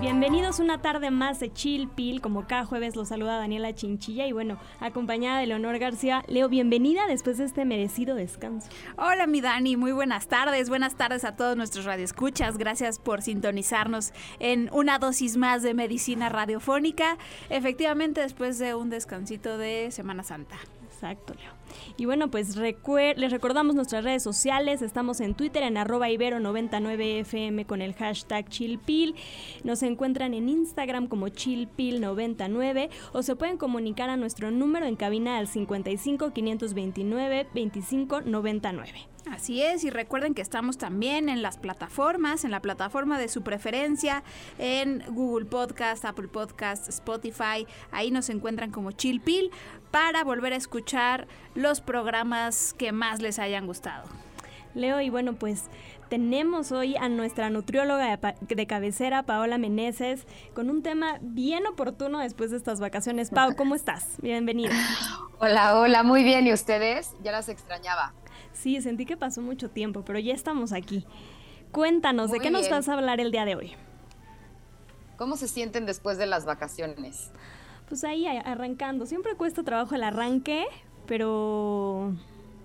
Bienvenidos una tarde más de Chill Pill. Como cada jueves los saluda Daniela Chinchilla y bueno, acompañada de Leonor García. Leo, bienvenida después de este merecido descanso. Hola mi Dani, muy buenas tardes. Buenas tardes a todos nuestros radioescuchas. Gracias por sintonizarnos en una dosis más de medicina radiofónica. Efectivamente, después de un descansito de Semana Santa. Exacto, Leo. Y bueno, pues les recordamos nuestras redes sociales. Estamos en Twitter en arroba ibero99fm con el hashtag chillpil. Nos encuentran en Instagram como chillpil99 o se pueden comunicar a nuestro número en cabina al 55 529 2599. Así es, y recuerden que estamos también en las plataformas, en la plataforma de su preferencia, en Google Podcast, Apple Podcast, Spotify, ahí nos encuentran como Chill Pill para volver a escuchar los programas que más les hayan gustado. Leo, y bueno, pues tenemos hoy a nuestra nutrióloga de, cabecera, Paola Meneses, con un tema bien oportuno después de estas vacaciones. Pau, ¿cómo estás? Bienvenida. Hola, hola, muy bien. ¿Y ustedes? Ya las extrañaba. Sí, sentí que pasó mucho tiempo, pero ya estamos aquí. Cuéntanos, ¿de qué nos vas a hablar el día de hoy? ¿Cómo se sienten después de las vacaciones? Pues ahí arrancando. Siempre cuesta trabajo el arranque, pero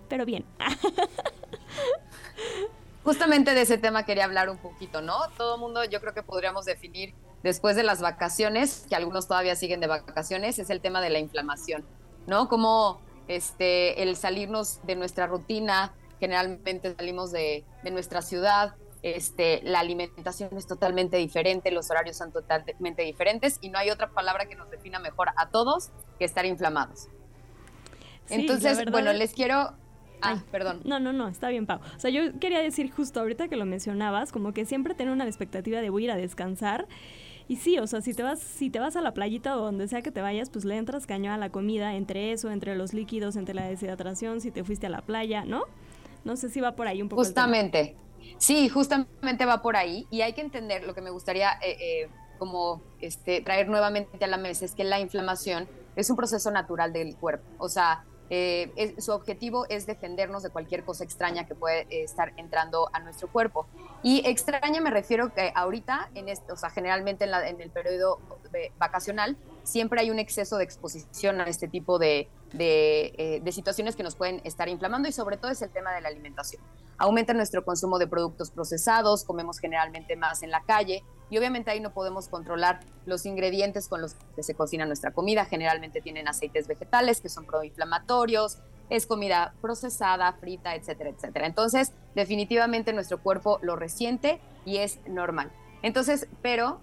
pero bien. Justamente de ese tema quería hablar un poquito, ¿no? Todo el mundo yo creo que podríamos definir después de las vacaciones, que algunos todavía siguen de vacaciones, es el tema de la inflamación, ¿no? Como este, el salirnos de nuestra rutina, generalmente salimos de, nuestra ciudad, este, la alimentación es totalmente diferente, los horarios son totalmente diferentes y no hay otra palabra que nos defina mejor a todos que estar inflamados. Entonces, bueno, les quiero... Ah, perdón. No, no, no, está bien, Pau. O sea, yo quería decir justo ahorita que lo mencionabas, como que siempre tener una expectativa de voy a ir a descansar y sí, o sea, si te vas, si te vas a la playita o donde sea que te vayas, pues le entras caño a la comida, entre eso, entre los líquidos, entre la deshidratación, si te fuiste a la playa, ¿no? No sé si va por ahí un poco. Justamente. Sí, justamente va por ahí. Y hay que entender lo que me gustaría eh, eh, como este, traer nuevamente a la mesa es que la inflamación es un proceso natural del cuerpo. O sea, eh, su objetivo es defendernos de cualquier cosa extraña que puede eh, estar entrando a nuestro cuerpo. Y extraña me refiero que ahorita, en o sea, generalmente en, el periodo vacacional, siempre hay un exceso de exposición a este tipo de, eh, de, situaciones que nos pueden estar inflamando y sobre todo es el tema de la alimentación. Aumenta nuestro consumo de productos procesados, comemos generalmente más en la calle, y obviamente ahí no podemos controlar los ingredientes con los que se cocina nuestra comida. Generalmente tienen aceites vegetales que son proinflamatorios, es comida procesada, frita, etcétera, etcétera. Entonces, definitivamente nuestro cuerpo lo resiente y es normal. Entonces, pero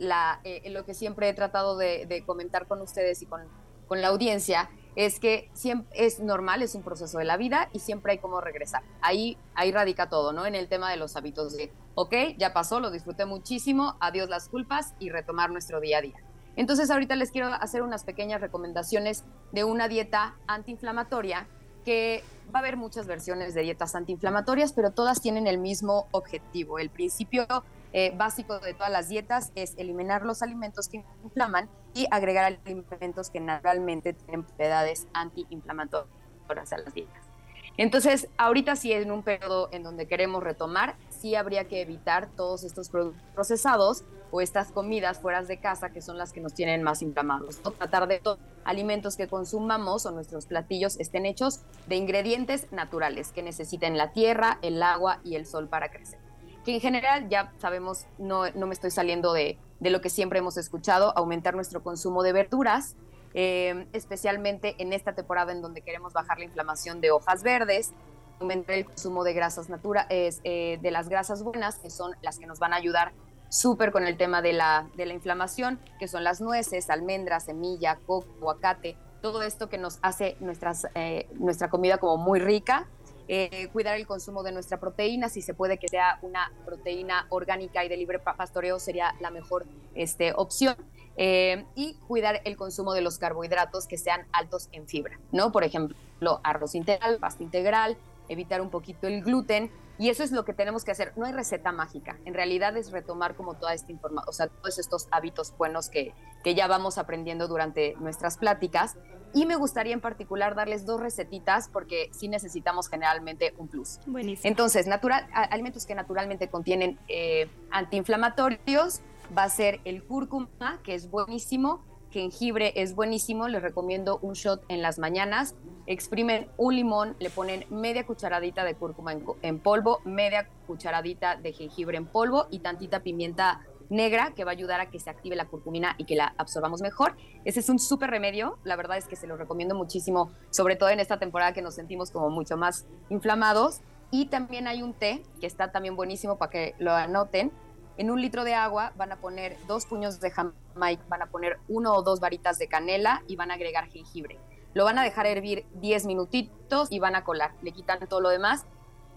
la, eh, lo que siempre he tratado de, comentar con ustedes y con, con la audiencia es que siempre es normal, es un proceso de la vida y siempre hay como regresar. Ahí, ahí radica todo, ¿no? En el tema de los hábitos de, ok, ya pasó, lo disfruté muchísimo, adiós las culpas y retomar nuestro día a día. Entonces ahorita les quiero hacer unas pequeñas recomendaciones de una dieta antiinflamatoria que va a haber muchas versiones de dietas antiinflamatorias, pero todas tienen el mismo objetivo. El principio eh, básico de todas las dietas es eliminar los alimentos que inflaman y agregar alimentos que naturalmente tienen propiedades antiinflamatorias a las dietas. Entonces, ahorita sí en un periodo en donde queremos retomar, sí habría que evitar todos estos productos procesados o estas comidas fuera de casa que son las que nos tienen más inflamados. Tratar de todos alimentos que consumamos o nuestros platillos estén hechos de ingredientes naturales que necesiten la tierra, el agua y el sol para crecer que en general ya sabemos, no, no me estoy saliendo de, de, lo que siempre hemos escuchado, aumentar nuestro consumo de verduras, eh, especialmente en esta temporada en donde queremos bajar la inflamación de hojas verdes, aumentar el consumo de grasas naturales, eh, de las grasas buenas, que son las que nos van a ayudar súper con el tema de la, de la inflamación, que son las nueces, almendras, semilla, coco, aguacate, todo esto que nos hace nuestras, eh, nuestra comida como muy rica eh, cuidar el consumo de nuestra proteína, si se puede que sea una proteína orgánica y de libre pastoreo sería la mejor este, opción. Eh, y cuidar el consumo de los carbohidratos que sean altos en fibra, ¿no? Por ejemplo, arroz integral, pasta integral, evitar un poquito el gluten. Y eso es lo que tenemos que hacer. No hay receta mágica. En realidad es retomar como toda esta información, o sea, todos estos hábitos buenos que, que ya vamos aprendiendo durante nuestras pláticas. Y me gustaría en particular darles dos recetitas porque sí necesitamos generalmente un plus. Buenísimo. Entonces, natural, alimentos que naturalmente contienen eh, antiinflamatorios va a ser el cúrcuma, que es buenísimo, jengibre es buenísimo, les recomiendo un shot en las mañanas, exprimen un limón, le ponen media cucharadita de cúrcuma en, polvo, media cucharadita de jengibre en polvo y tantita pimienta negra que va a ayudar a que se active la curcumina y que la absorbamos mejor. Ese es un súper remedio, la verdad es que se lo recomiendo muchísimo, sobre todo en esta temporada que nos sentimos como mucho más inflamados. Y también hay un té que está también buenísimo para que lo anoten, en un litro de agua van a poner dos puños de jamaica, van a poner uno o dos varitas de canela y van a agregar jengibre. Lo van a dejar hervir 10 minutitos y van a colar. Le quitan todo lo demás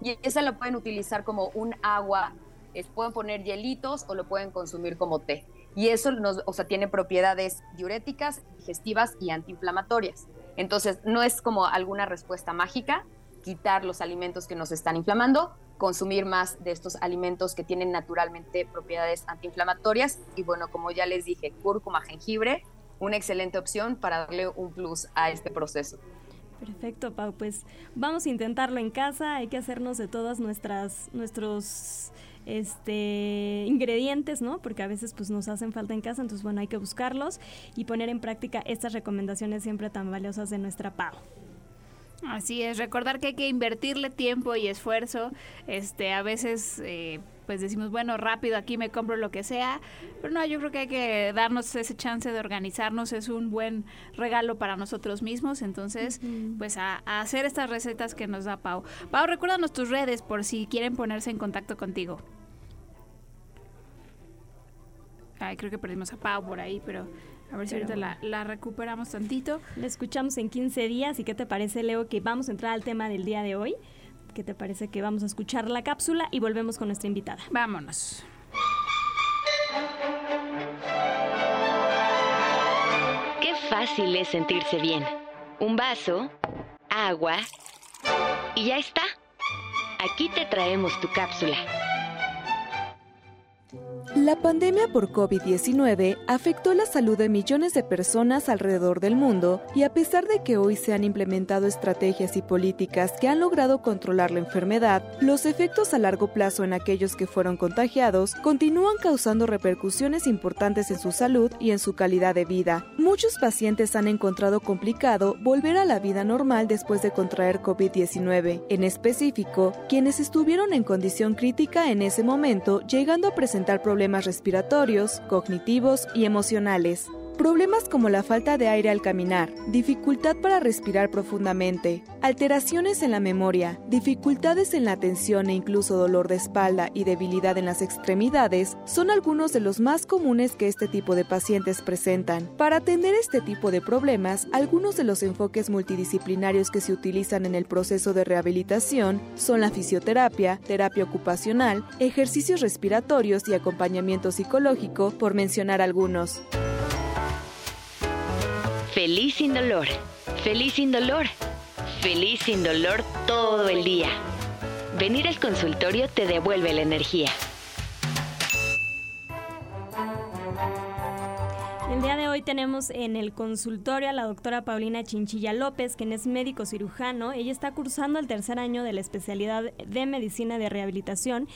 y esa lo pueden utilizar como un agua. Pueden poner hielitos o lo pueden consumir como té. Y eso nos, tiene propiedades diuréticas, digestivas y antiinflamatorias. Entonces, no es como alguna respuesta mágica quitar los alimentos que nos están inflamando, consumir más de estos alimentos que tienen naturalmente propiedades antiinflamatorias. Y bueno, como ya les dije, cúrcuma, jengibre, una excelente opción para darle un plus a este proceso. Perfecto, Pau. Pues vamos a intentarlo en casa. Hay que hacernos de todas nuestras nuestros este ingredientes, ¿no? Porque a veces pues nos hacen falta en casa, entonces bueno, hay que buscarlos y poner en práctica estas recomendaciones siempre tan valiosas de nuestra Pau. Así es, recordar que hay que invertirle tiempo y esfuerzo. Este, a veces eh, pues decimos, bueno, rápido aquí me compro lo que sea, pero no, yo creo que hay que darnos ese chance de organizarnos, es un buen regalo para nosotros mismos, entonces, pues a, hacer estas recetas que nos da Pau. Pau, recuérdanos tus redes por si quieren ponerse en contacto contigo. Ay, creo que perdimos a Pau por ahí, pero a ver si ahorita la, recuperamos tantito. La escuchamos en 15 días. ¿Y qué te parece, Leo, que vamos a entrar al tema del día de hoy? ¿Qué te parece que vamos a escuchar la cápsula y volvemos con nuestra invitada? Vámonos. Qué fácil es sentirse bien. Un vaso, agua y ya está. Aquí te traemos tu cápsula. La pandemia por COVID-19 afectó la salud de millones de personas alrededor del mundo y a pesar de que hoy se han implementado estrategias y políticas que han logrado controlar la enfermedad, los efectos a largo plazo en aquellos que fueron contagiados continúan causando repercusiones importantes en su salud y en su calidad de vida. Muchos pacientes han encontrado complicado volver a la vida normal después de contraer COVID-19, en específico, quienes estuvieron en condición crítica en ese momento, llegando a presentar problemas problemas respiratorios, cognitivos y emocionales. Problemas como la falta de aire al caminar, dificultad para respirar profundamente, alteraciones en la memoria, dificultades en la atención e incluso dolor de espalda y debilidad en las extremidades son algunos de los más comunes que este tipo de pacientes presentan. Para atender este tipo de problemas, algunos de los enfoques multidisciplinarios que se utilizan en el proceso de rehabilitación son la fisioterapia, terapia ocupacional, ejercicios respiratorios y acompañamiento psicológico, por mencionar algunos. Feliz sin dolor, feliz sin dolor, feliz sin dolor todo el día. Venir al consultorio te devuelve la energía. El día de hoy tenemos en el consultorio a la doctora Paulina Chinchilla López, quien es médico cirujano. Ella está cursando el tercer año de la especialidad de medicina de rehabilitación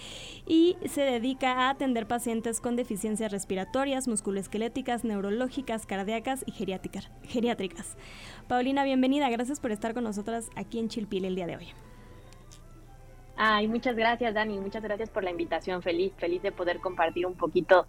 y se dedica a atender pacientes con deficiencias respiratorias, musculoesqueléticas, neurológicas, cardíacas y geriátricas. Paulina, bienvenida. Gracias por estar con nosotras aquí en Chilpil el día de hoy. Ay, muchas gracias, Dani. Muchas gracias por la invitación. Feliz, feliz de poder compartir un poquito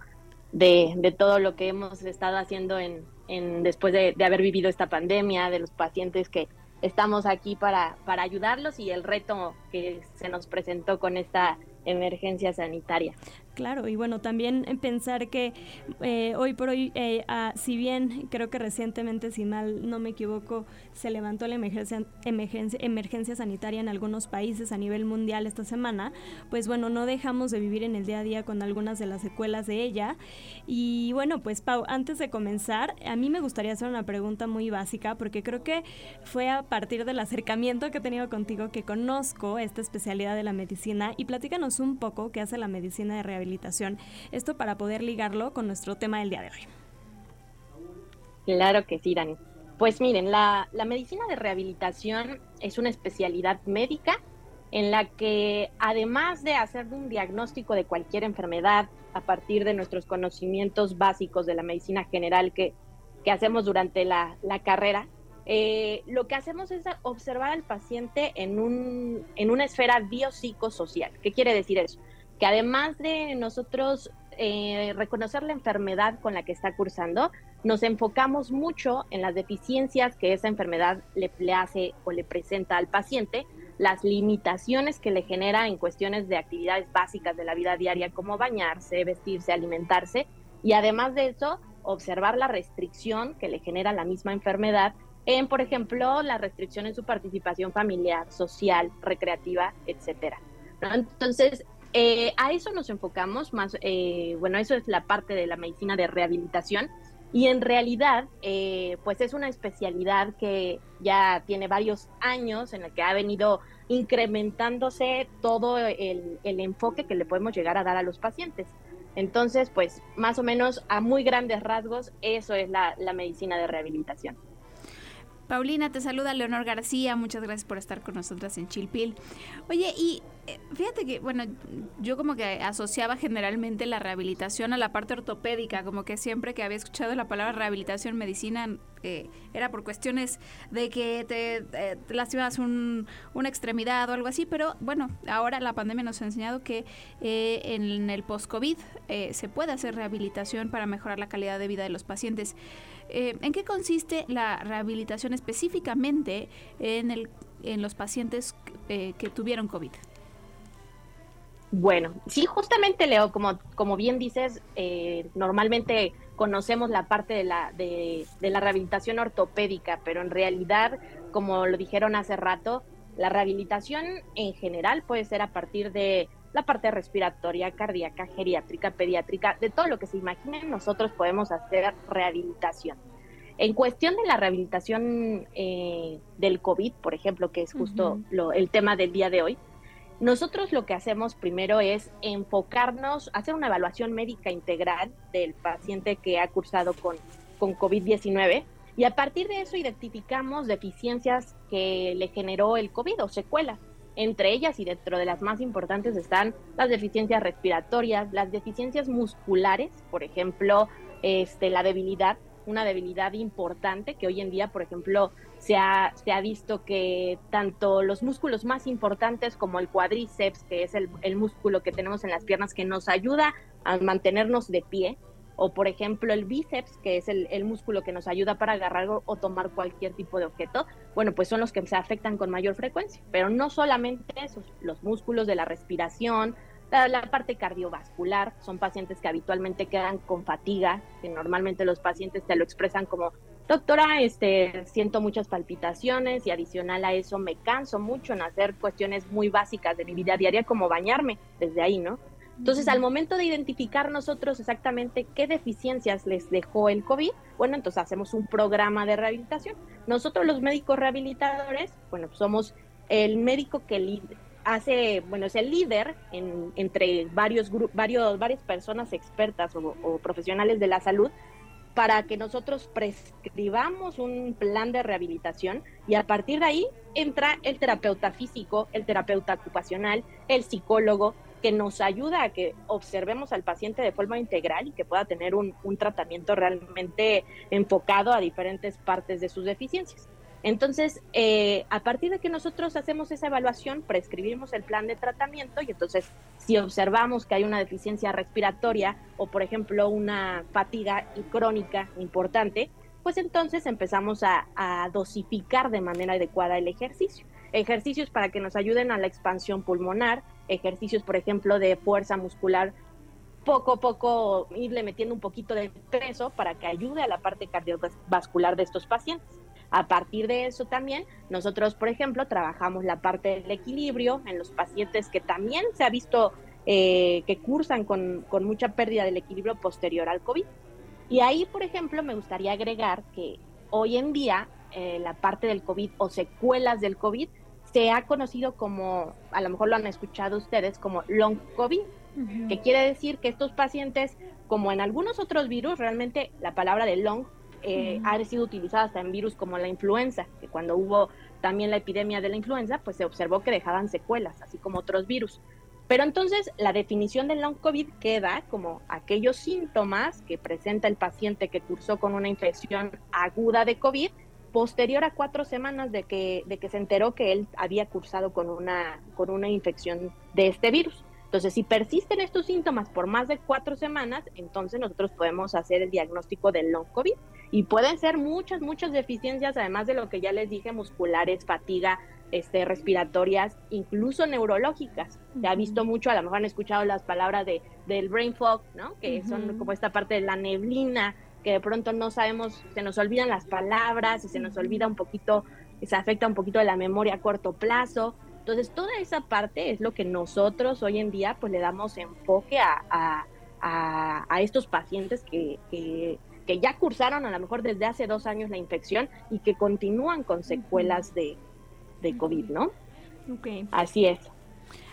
de, todo lo que hemos estado haciendo en, después de, haber vivido esta pandemia, de los pacientes que estamos aquí para, para ayudarlos y el reto que se nos presentó con esta emergencia sanitaria. Claro, y bueno, también pensar que eh, hoy por hoy, eh, si bien creo que recientemente, si mal no me equivoco, se levantó la emergencia, emergencia, emergencia sanitaria en algunos países a nivel mundial esta semana, pues bueno, no dejamos de vivir en el día a día con algunas de las secuelas de ella. Y bueno, pues Pau, antes de comenzar, a mí me gustaría hacer una pregunta muy básica, porque creo que fue a partir del acercamiento que he tenido contigo que conozco esta especialidad de la medicina y platícanos un poco qué hace la medicina de rehabilitación esto para poder ligarlo con nuestro tema del día de hoy. Claro que sí, Dani. Pues miren, la, medicina de rehabilitación es una especialidad médica en la que además de hacer un diagnóstico de cualquier enfermedad a partir de nuestros conocimientos básicos de la medicina general que, que hacemos durante la, la carrera, eh, lo que hacemos es observar al paciente en, un, en una esfera biopsicosocial. ¿Qué quiere decir eso? Que además de nosotros eh, reconocer la enfermedad con la que está cursando, nos enfocamos mucho en las deficiencias que esa enfermedad le, hace o le presenta al paciente, las limitaciones que le genera en cuestiones de actividades básicas de la vida diaria como bañarse, vestirse, alimentarse y además de eso, observar la restricción que le genera la misma enfermedad en, por ejemplo, la restricción en su participación familiar, social, recreativa, etcétera. Entonces, eh, a eso nos enfocamos más, eh, bueno, eso es la parte de la medicina de rehabilitación y en realidad, eh, pues es una especialidad que ya tiene varios años en el que ha venido incrementándose todo el, enfoque que le podemos llegar a dar a los pacientes. Entonces, pues más o menos a muy grandes rasgos, eso es la, la medicina de rehabilitación. Paulina, te saluda Leonor García, muchas gracias por estar con nosotras en Chilpil. Oye, y eh, fíjate que, bueno, yo como que asociaba generalmente la rehabilitación a la parte ortopédica, como que siempre que había escuchado la palabra rehabilitación medicina eh, era por cuestiones de que te, eh, lastimas una extremidad o algo así, pero bueno, ahora la pandemia nos ha enseñado que en el post-COVID se puede hacer rehabilitación para mejorar la calidad de vida de los pacientes. Eh, ¿En qué consiste la rehabilitación específicamente en, el, en los pacientes eh, que tuvieron COVID? Bueno, sí, justamente Leo, como, como bien dices, eh, normalmente conocemos la parte de la, de, de la rehabilitación ortopédica, pero en realidad, como lo dijeron hace rato, la rehabilitación en general puede ser a partir de la parte respiratoria, cardíaca, geriátrica, pediátrica, de todo lo que se imaginen, nosotros podemos hacer rehabilitación. En cuestión de la rehabilitación eh, del COVID, por ejemplo, que es justo el tema del día de hoy, nosotros lo que hacemos primero es enfocarnos, hacer una evaluación médica integral del paciente que ha cursado con, con COVID-19 y a partir de eso identificamos deficiencias que le generó el COVID o secuelas. Entre ellas y dentro de las más importantes están las deficiencias respiratorias, las deficiencias musculares, por ejemplo, este, la debilidad, una debilidad importante que hoy en día, por ejemplo, se ha, se ha visto que tanto los músculos más importantes como el cuádriceps, que es el, el músculo que tenemos en las piernas que nos ayuda a mantenernos de pie, o por ejemplo el bíceps, que es el, músculo que nos ayuda para agarrar o, tomar cualquier tipo de objeto, bueno, pues son los que se afectan con mayor frecuencia, pero no solamente esos, los músculos de la respiración, la, parte cardiovascular, son pacientes que habitualmente quedan con fatiga, que normalmente los pacientes te lo expresan como, doctora, este, siento muchas palpitaciones y adicional a eso me canso mucho en hacer cuestiones muy básicas de mi vida diaria como bañarme, desde ahí, ¿no? Entonces, al momento de identificar nosotros exactamente qué deficiencias les dejó el COVID, bueno, entonces hacemos un programa de rehabilitación. Nosotros los médicos rehabilitadores, bueno, somos el médico que hace, bueno, es el líder entre varios, varios varias personas expertas o, o profesionales de la salud para que nosotros prescribamos un plan de rehabilitación y a partir de ahí entra el terapeuta físico, el terapeuta ocupacional, el psicólogo, que nos ayuda a que observemos al paciente de forma integral y que pueda tener un, tratamiento realmente enfocado a diferentes partes de sus deficiencias. Entonces, eh, a partir de que nosotros hacemos esa evaluación, prescribimos el plan de tratamiento y entonces si observamos que hay una deficiencia respiratoria o, por ejemplo, una fatiga crónica importante, pues entonces empezamos a, a dosificar de manera adecuada el ejercicio. Ejercicios para que nos ayuden a la expansión pulmonar, ejercicios, por ejemplo, de fuerza muscular poco a poco irle metiendo un poquito de peso para que ayude a la parte cardiovascular de estos pacientes. A partir de eso también, nosotros, por ejemplo, trabajamos la parte del equilibrio en los pacientes que también se ha visto eh, que cursan con, con, mucha pérdida del equilibrio posterior al COVID. Y ahí, por ejemplo, me gustaría agregar que hoy en día eh, la parte del COVID o secuelas del COVID se ha conocido como, a lo mejor lo han escuchado ustedes, como long COVID, que quiere decir que estos pacientes, como en algunos otros virus, realmente la palabra de long eh, ha sido utilizada hasta en virus como la influenza, que cuando hubo también la epidemia de la influenza, pues se observó que dejaban secuelas, así como otros virus. Pero entonces la definición del long COVID queda como aquellos síntomas que presenta el paciente que cursó con una infección aguda de COVID posterior a cuatro semanas de que, de que se enteró que él había cursado con una, con una infección de este virus. Entonces, si persisten estos síntomas por más de cuatro semanas, entonces nosotros podemos hacer el diagnóstico del long COVID. Y pueden ser muchas, muchas deficiencias, además de lo que ya les dije, musculares, fatiga, este, respiratorias, incluso neurológicas. Se ha visto mucho, a lo mejor han escuchado las palabras de, del brain fog, ¿no? que son como esta parte de la neblina, que de pronto no sabemos, se nos olvidan las palabras y se nos olvida un poquito, se afecta un poquito de la memoria a corto plazo. Entonces, toda esa parte es lo que nosotros hoy en día pues le damos enfoque a, a, estos pacientes que, que, que, ya cursaron a lo mejor desde hace dos años la infección y que continúan con secuelas de, de COVID, ¿no? Okay. Así es.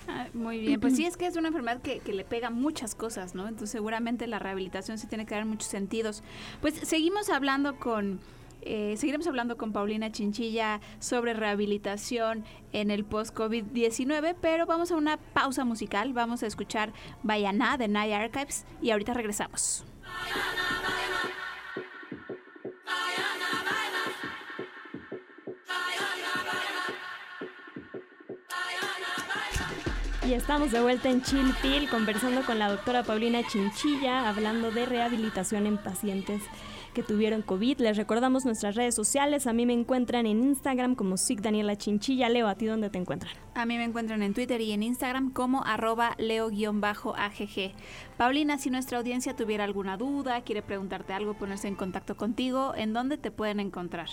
Ah, muy bien, pues sí es que es una enfermedad que, que, le pega muchas cosas, ¿no? Entonces seguramente la rehabilitación sí tiene que dar muchos sentidos. Pues seguimos hablando con, eh, seguiremos hablando con Paulina Chinchilla sobre rehabilitación en el post-COVID-19, pero vamos a una pausa musical, vamos a escuchar Bayana de Naya Archives y ahorita regresamos. Y estamos de vuelta en Chilpil conversando con la doctora Paulina Chinchilla, hablando de rehabilitación en pacientes que tuvieron COVID. Les recordamos nuestras redes sociales. A mí me encuentran en Instagram como SIC Daniela Chinchilla. Leo, ¿a ti dónde te encuentran? A mí me encuentran en Twitter y en Instagram como arroba leo-agg. Paulina, si nuestra audiencia tuviera alguna duda, quiere preguntarte algo, ponerse en contacto contigo, ¿en dónde te pueden encontrar?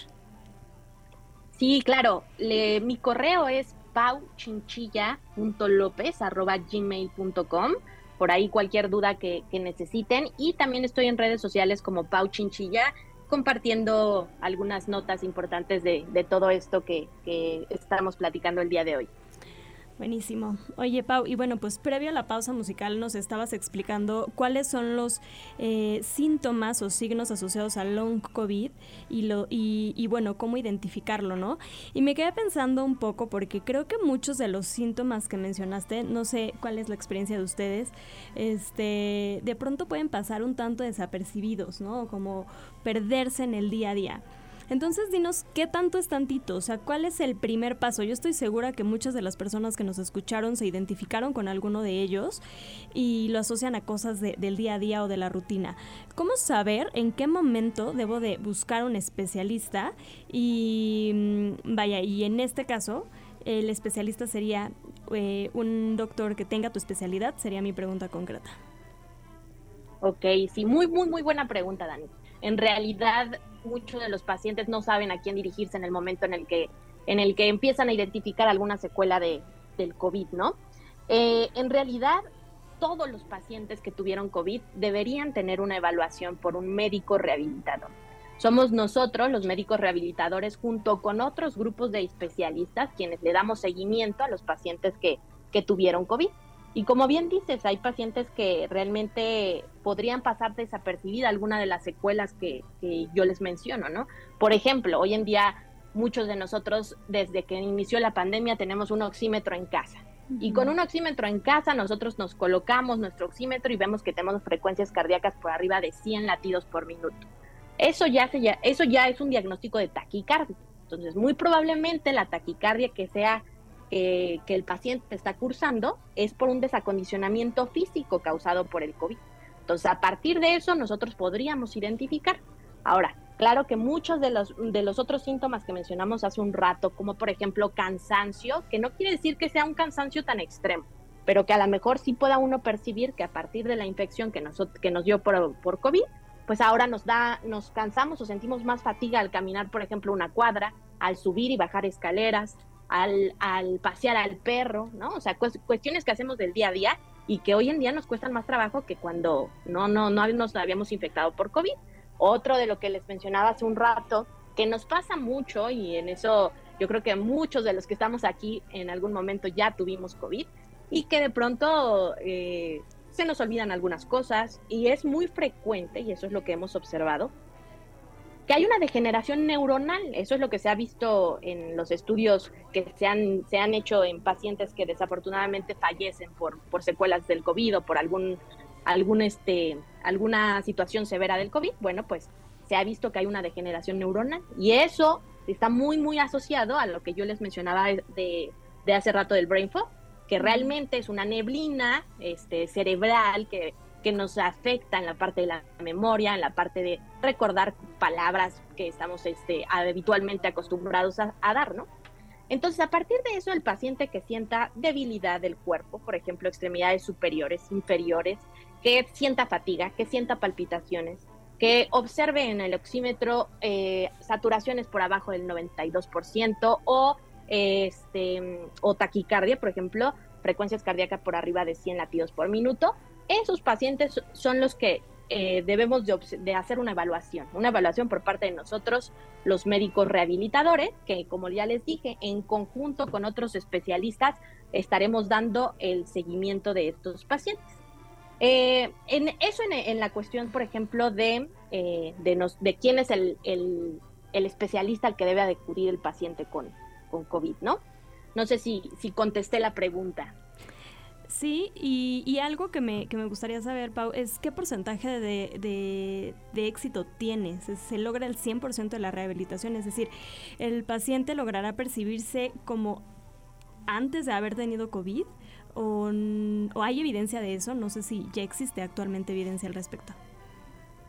Sí, claro. mi correo es pauchinchilla.lopez.gmail.com. Por ahí cualquier duda que, necesiten. Y también estoy en redes sociales como Pau Chinchilla, compartiendo algunas notas importantes de, todo esto que estamos platicando el día de hoy. Buenísimo. Oye, Pau, y bueno, pues previo a la pausa musical nos estabas explicando cuáles son los eh, síntomas o signos asociados al long COVID y, lo, y, bueno, cómo identificarlo, ¿no? Y me quedé pensando un poco porque creo que muchos de los síntomas que mencionaste, no sé cuál es la experiencia de ustedes, este, de pronto pueden pasar un tanto desapercibidos, ¿no? Como perderse en el día a día. Entonces dinos qué tanto es tantito, o sea, cuál es el primer paso. Yo estoy segura que muchas de las personas que nos escucharon se identificaron con alguno de ellos y lo asocian a cosas del día a día o de la rutina. ¿Cómo saber en qué momento debo de buscar un especialista? Y mm, vaya, y en este caso, el especialista sería eh, un doctor que tenga tu especialidad, sería mi pregunta concreta. Ok, sí, muy, muy, muy buena pregunta, Dani. En realidad, muchos de los pacientes no saben a quién dirigirse en el momento en el que, en el que empiezan a identificar alguna secuela de, del COVID, ¿no? Eh, en realidad, todos los pacientes que tuvieron COVID deberían tener una evaluación por un médico rehabilitador. Somos nosotros, los médicos rehabilitadores, junto con otros grupos de especialistas, quienes le damos seguimiento a los pacientes que, que tuvieron COVID. Y como bien dices, hay pacientes que realmente podrían pasar desapercibida alguna de las secuelas que, yo les menciono, ¿no? Por ejemplo, hoy en día muchos de nosotros desde que inició la pandemia tenemos un oxímetro en casa. Y con un oxímetro en casa nosotros nos colocamos nuestro oxímetro y vemos que tenemos frecuencias cardíacas por arriba de 100 latidos por minuto. Eso ya, se, ya, eso ya es un diagnóstico de taquicardia. Entonces, muy probablemente la taquicardia que sea que el paciente está cursando es por un desacondicionamiento físico causado por el COVID. Entonces, a partir de eso, nosotros podríamos identificar. Ahora, claro que muchos de los, de los otros síntomas que mencionamos hace un rato, como por ejemplo cansancio, que no quiere decir que sea un cansancio tan extremo, pero que a lo mejor sí pueda uno percibir que a partir de la infección que nos, que nos dio por, por COVID, pues ahora nos da, nos cansamos o sentimos más fatiga al caminar, por ejemplo, una cuadra, al subir y bajar escaleras, al, al pasear al perro, ¿no? O sea, cuestiones que hacemos del día a día y que hoy en día nos cuestan más trabajo que cuando no, no, no nos habíamos infectado por COVID. Otro de lo que les mencionaba hace un rato, que nos pasa mucho y en eso yo creo que muchos de los que estamos aquí en algún momento ya tuvimos COVID y que de pronto eh, se nos olvidan algunas cosas y es muy frecuente, y eso es lo que hemos observado, que hay una degeneración neuronal. Eso es lo que se ha visto en los estudios que se han, se han hecho en pacientes que desafortunadamente fallecen por, por secuelas del COVID o por algún, algún este, alguna situación severa del COVID. Bueno, pues se ha visto que hay una degeneración neuronal y eso está muy, muy asociado a lo que yo les mencionaba de, de hace rato del brain fog, que realmente es una neblina este, cerebral que, que nos afecta en la parte de la memoria, en la parte de recordar palabras que estamos este, habitualmente acostumbrados a, dar, ¿no? Entonces, a partir de eso, el paciente que sienta debilidad del cuerpo, por ejemplo, extremidades superiores, inferiores, que sienta fatiga, que sienta palpitaciones, que observe en el oxímetro eh, saturaciones por abajo del 92% o este, o taquicardia, por ejemplo, frecuencias cardíacas por arriba de 100 latidos por minuto, esos pacientes son los que eh, debemos de, hacer una evaluación, una evaluación por parte de nosotros, los médicos rehabilitadores, que como ya les dije, en conjunto con otros especialistas estaremos dando el seguimiento de estos pacientes. Eh, en eso en, la cuestión, por ejemplo, de, eh, de quién es el, el, el especialista al que debe acudir el paciente con, con COVID, ¿no? No sé si, si contesté la pregunta. Sí, y, algo que me, que me, gustaría saber, Pau, es qué porcentaje de, de, éxito tienes. ¿Se, logra el 100% de la rehabilitación? Es decir, ¿el paciente logrará percibirse como antes de haber tenido COVID? ¿O, ¿O hay evidencia de eso? No sé si ya existe actualmente evidencia al respecto.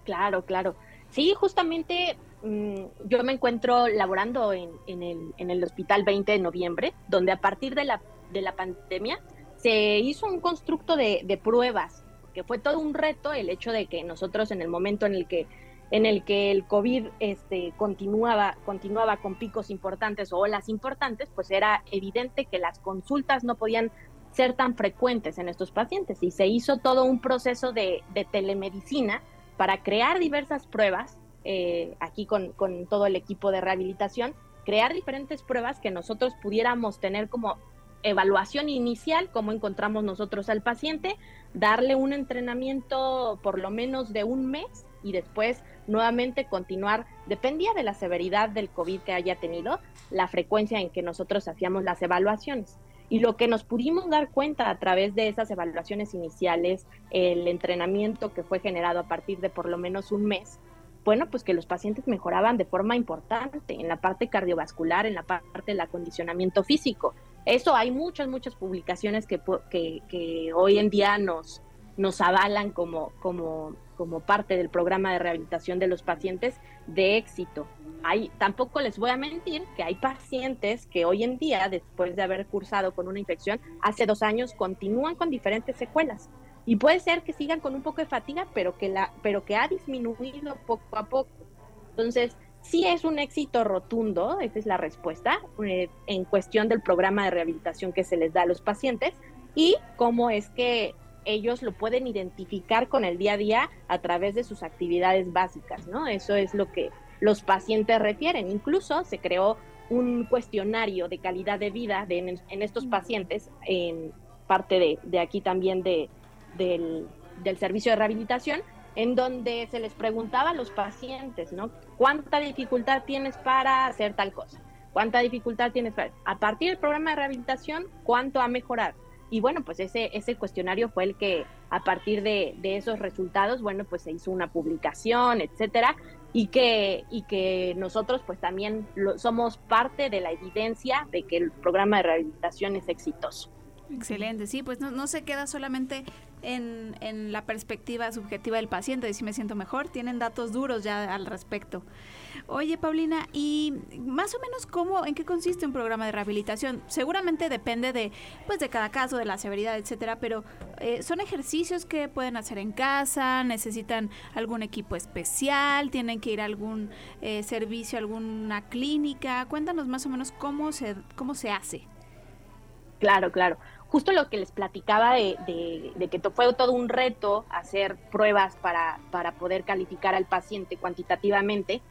Claro, claro. Sí, justamente Mm, yo me encuentro laborando en, el, en, el, hospital 20 de noviembre, donde a partir de la, de la pandemia se hizo un constructo de, pruebas, que fue todo un reto el hecho de que nosotros en el momento en el que en el que el COVID este, continuaba, continuaba con picos importantes o olas importantes, pues era evidente que las consultas no podían ser tan frecuentes en estos pacientes. Y se hizo todo un proceso de, de telemedicina para crear diversas pruebas eh, aquí con, todo el equipo de rehabilitación, crear diferentes pruebas que nosotros pudiéramos tener como evaluación inicial, cómo encontramos nosotros al paciente, darle un entrenamiento por lo menos de un mes y después nuevamente continuar, dependía de la severidad del COVID que haya tenido, la frecuencia en que nosotros hacíamos las evaluaciones. Y lo que nos pudimos dar cuenta a través de esas evaluaciones iniciales, el entrenamiento que fue generado a partir de por lo menos un mes, bueno, pues que los pacientes mejoraban de forma importante en la parte cardiovascular, en la parte del acondicionamiento físico. Eso hay muchas, muchas publicaciones que, que, hoy en día nos, nos avalan como, como, como parte del programa de rehabilitación de los pacientes de éxito. Hay, tampoco les voy a mentir que hay pacientes que hoy en día, después de haber cursado con una infección, hace dos años, continúan con diferentes secuelas. Y puede ser que sigan con un poco de fatiga, pero que, la, pero que ha disminuido poco a poco. Entonces, sí es un éxito rotundo, esa es la respuesta, eh, en cuestión del programa de rehabilitación que se les da a los pacientes y cómo es que ellos lo pueden identificar con el día a día a través de sus actividades básicas, ¿no? Eso es lo que los pacientes refieren. Incluso se creó un cuestionario de calidad de vida en, estos pacientes, en parte de, de aquí también de, del, servicio de rehabilitación, en donde se les preguntaba a los pacientes. ¿Cuánta dificultad tienes para hacer tal cosa? ¿Cuánta dificultad tienes para... A partir del programa de rehabilitación, ¿cuánto ha mejorado? Y bueno, pues ese, ese cuestionario fue el que a partir de, esos resultados, bueno, pues se hizo una publicación, etcétera, y que, y que nosotros pues también somos parte de la evidencia de que el programa de rehabilitación es exitoso. Excelente, sí, pues no, no se queda solamente en, en, la perspectiva subjetiva del paciente de si me siento mejor, tienen datos duros ya al respecto. Oye, Paulina, ¿y más o menos cómo, en qué consiste un programa de rehabilitación? Seguramente depende de, pues, de cada caso, de la severidad, etcétera, pero eh, ¿son ejercicios que pueden hacer en casa? ¿Necesitan algún equipo especial? ¿Tienen que ir a algún eh, servicio, alguna clínica? Cuéntanos más o menos cómo se, cómo se hace. Claro, claro justo lo que les platicaba de, que fue todo un reto hacer pruebas para, para, poder calificar al paciente cuantitativamente,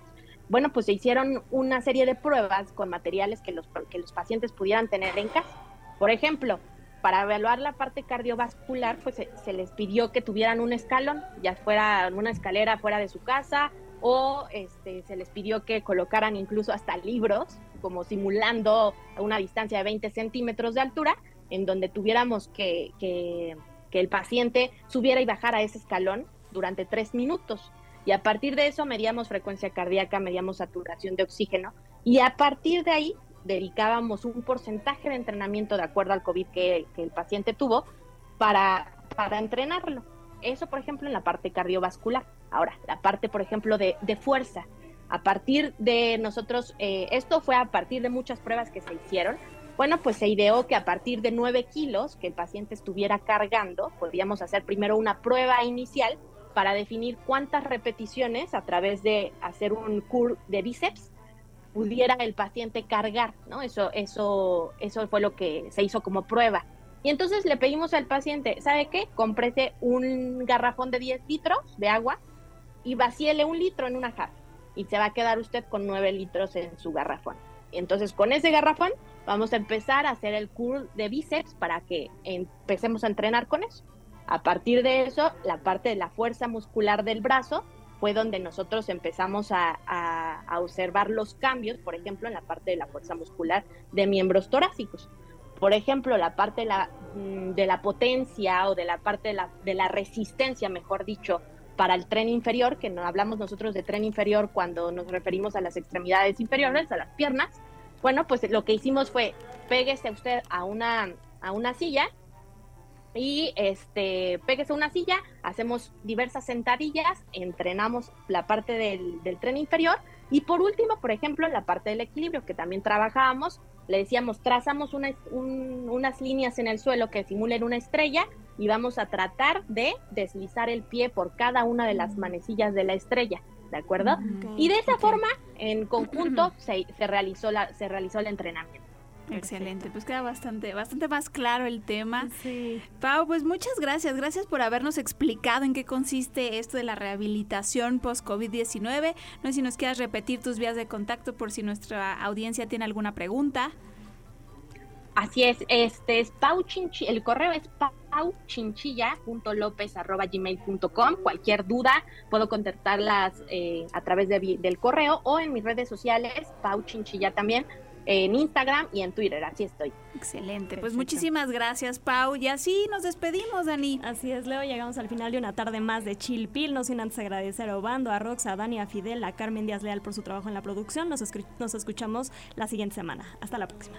bueno, pues se hicieron una serie de pruebas con materiales que los, que los pacientes pudieran tener en casa. Por ejemplo, para evaluar la parte cardiovascular, pues se, les pidió que tuvieran un escalón, ya fuera una escalera fuera de su casa, o este, se les pidió que colocaran incluso hasta libros, como simulando una distancia de 20 centímetros de altura, en donde tuviéramos que, que, el paciente subiera y bajara ese escalón durante tres minutos. Y a partir de eso medíamos frecuencia cardíaca, medíamos saturación de oxígeno y a partir de ahí dedicábamos un porcentaje de entrenamiento de acuerdo al COVID que, el paciente tuvo para, para entrenarlo. Eso, por ejemplo, en la parte cardiovascular. Ahora, la parte, por ejemplo, de, de fuerza. A partir de nosotros, eh, esto fue a partir de muchas pruebas que se hicieron, bueno, pues se ideó que a partir de 9 kilos que el paciente estuviera cargando, podíamos hacer primero una prueba inicial para definir cuántas repeticiones a través de hacer un curl de bíceps pudiera el paciente cargar, ¿no? Eso, eso, eso fue lo que se hizo como prueba. Y entonces le pedimos al paciente, ¿sabe qué? Cómprese un garrafón de 10 litros de agua y vacíele un litro en una jarra. Y se va a quedar usted con 9 litros en su garrafón. Entonces, con ese garrafón vamos a empezar a hacer el curl de bíceps para que empecemos a entrenar con eso. A partir de eso, la parte de la fuerza muscular del brazo fue donde nosotros empezamos a, observar los cambios, por ejemplo, en la parte de la fuerza muscular de miembros torácicos. Por ejemplo, la parte de la, mm, de la potencia o de la parte de la, de la resistencia, mejor dicho, para el tren inferior, que no hablamos nosotros de tren inferior cuando nos referimos a las extremidades inferiores, a las piernas. Bueno, pues lo que hicimos fue péguese usted a una, a una silla y este péguese a una silla, hacemos diversas sentadillas, entrenamos la parte del, del tren inferior y por último, por ejemplo, la parte del equilibrio que también trabajábamos, le decíamos, trazamos unas líneas en el suelo que simulen una estrella y vamos a tratar de deslizar el pie por cada una de las manecillas de la estrella, ¿de acuerdo? y de esa forma, en conjunto, se, realizó la, se realizó el entrenamiento. Excelente, pues queda bastante, bastante más claro el tema. Sí. Pau, pues muchas gracias, gracias por habernos explicado en qué consiste esto de la rehabilitación post-COVID-19. No sé si nos quieras repetir tus vías de contacto por si nuestra audiencia tiene alguna pregunta. Así es, este es Pau el correo es pauchinchilla.lopez.gmail.com. Cualquier duda puedo contactarlas eh, a través del correo o en mis redes sociales, Pau Chinchilla también, en Instagram y en Twitter, así estoy. Excelente, pues muchísimas gracias Pau y así nos despedimos Dani. Así es, Leo, llegamos al final de una tarde más de Chilpil, no sin antes agradecer a Obando, a Rox, a Dani, a Fidel, a Carmen Díaz Leal por su trabajo en la producción, nos, nos escuchamos la siguiente semana, hasta la próxima.